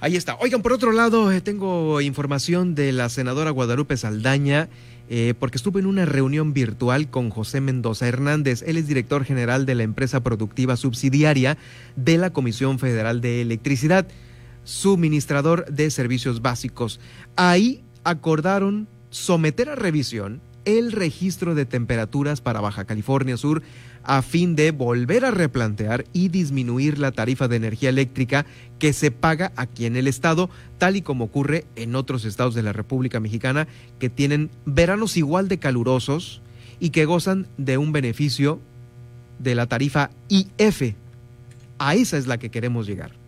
Ahí está. Oigan, por otro lado, eh, tengo información de la senadora Guadalupe Saldaña, eh, porque estuve en una reunión virtual con José Mendoza Hernández. Él es director general de la empresa productiva subsidiaria de la Comisión Federal de Electricidad, suministrador de servicios básicos. Ahí acordaron someter a revisión el registro de temperaturas para Baja California Sur a fin de volver a replantear y disminuir la tarifa de energía eléctrica que se paga aquí en el estado, tal y como ocurre en otros estados de la República Mexicana que tienen veranos igual de calurosos y que gozan de un beneficio de la tarifa IF. A esa es la que queremos llegar.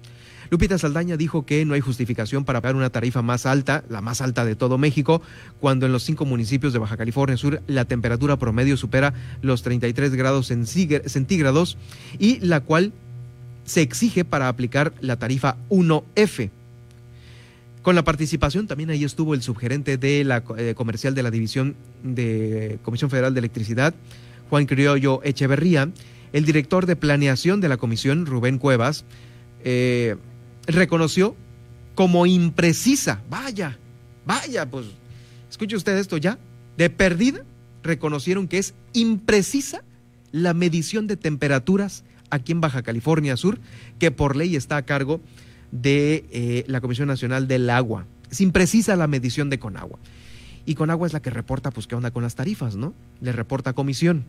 Lupita Saldaña dijo que no hay justificación para pagar una tarifa más alta, la más alta de todo México, cuando en los cinco municipios de Baja California Sur la temperatura promedio supera los 33 grados centígrados y la cual se exige para aplicar la tarifa 1F. Con la participación también ahí estuvo el subgerente de la eh, comercial de la División de Comisión Federal de Electricidad, Juan Criollo Echeverría, el director de planeación de la comisión, Rubén Cuevas, eh, reconoció como imprecisa. Vaya, vaya, pues, escuche usted esto ya. De perdida, reconocieron que es imprecisa la medición de temperaturas aquí en Baja California Sur, que por ley está a cargo de eh, la Comisión Nacional del Agua. Es imprecisa la medición de Conagua. Y Conagua es la que reporta, pues, qué onda con las tarifas, ¿no? Le reporta comisión.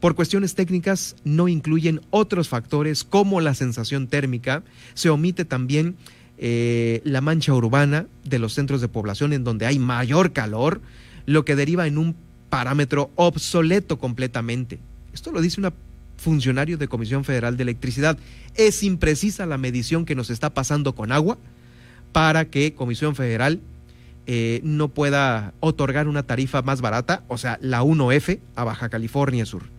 Por cuestiones técnicas no incluyen otros factores como la sensación térmica, se omite también eh, la mancha urbana de los centros de población en donde hay mayor calor, lo que deriva en un parámetro obsoleto completamente. Esto lo dice una funcionario de Comisión Federal de Electricidad. Es imprecisa la medición que nos está pasando con agua para que Comisión Federal eh, no pueda otorgar una tarifa más barata, o sea, la 1F a Baja California Sur.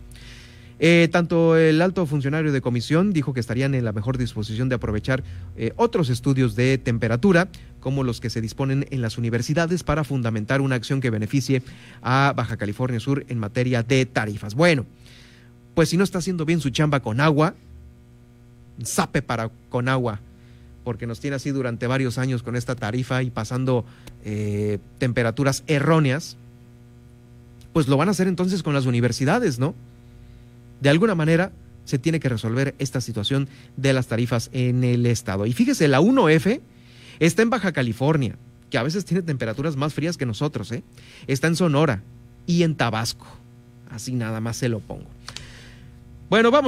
Eh, tanto el alto funcionario de comisión dijo que estarían en la mejor disposición de aprovechar eh, otros estudios de temperatura, como los que se disponen en las universidades, para fundamentar una acción que beneficie a Baja California Sur en materia de tarifas. Bueno, pues si no está haciendo bien su chamba con agua, sape para con agua, porque nos tiene así durante varios años con esta tarifa y pasando eh, temperaturas erróneas, pues lo van a hacer entonces con las universidades, ¿no? De alguna manera se tiene que resolver esta situación de las tarifas en el estado. Y fíjese, la 1F está en Baja California, que a veces tiene temperaturas más frías que nosotros, ¿eh? está en Sonora y en Tabasco. Así nada más se lo pongo. Bueno, vamos.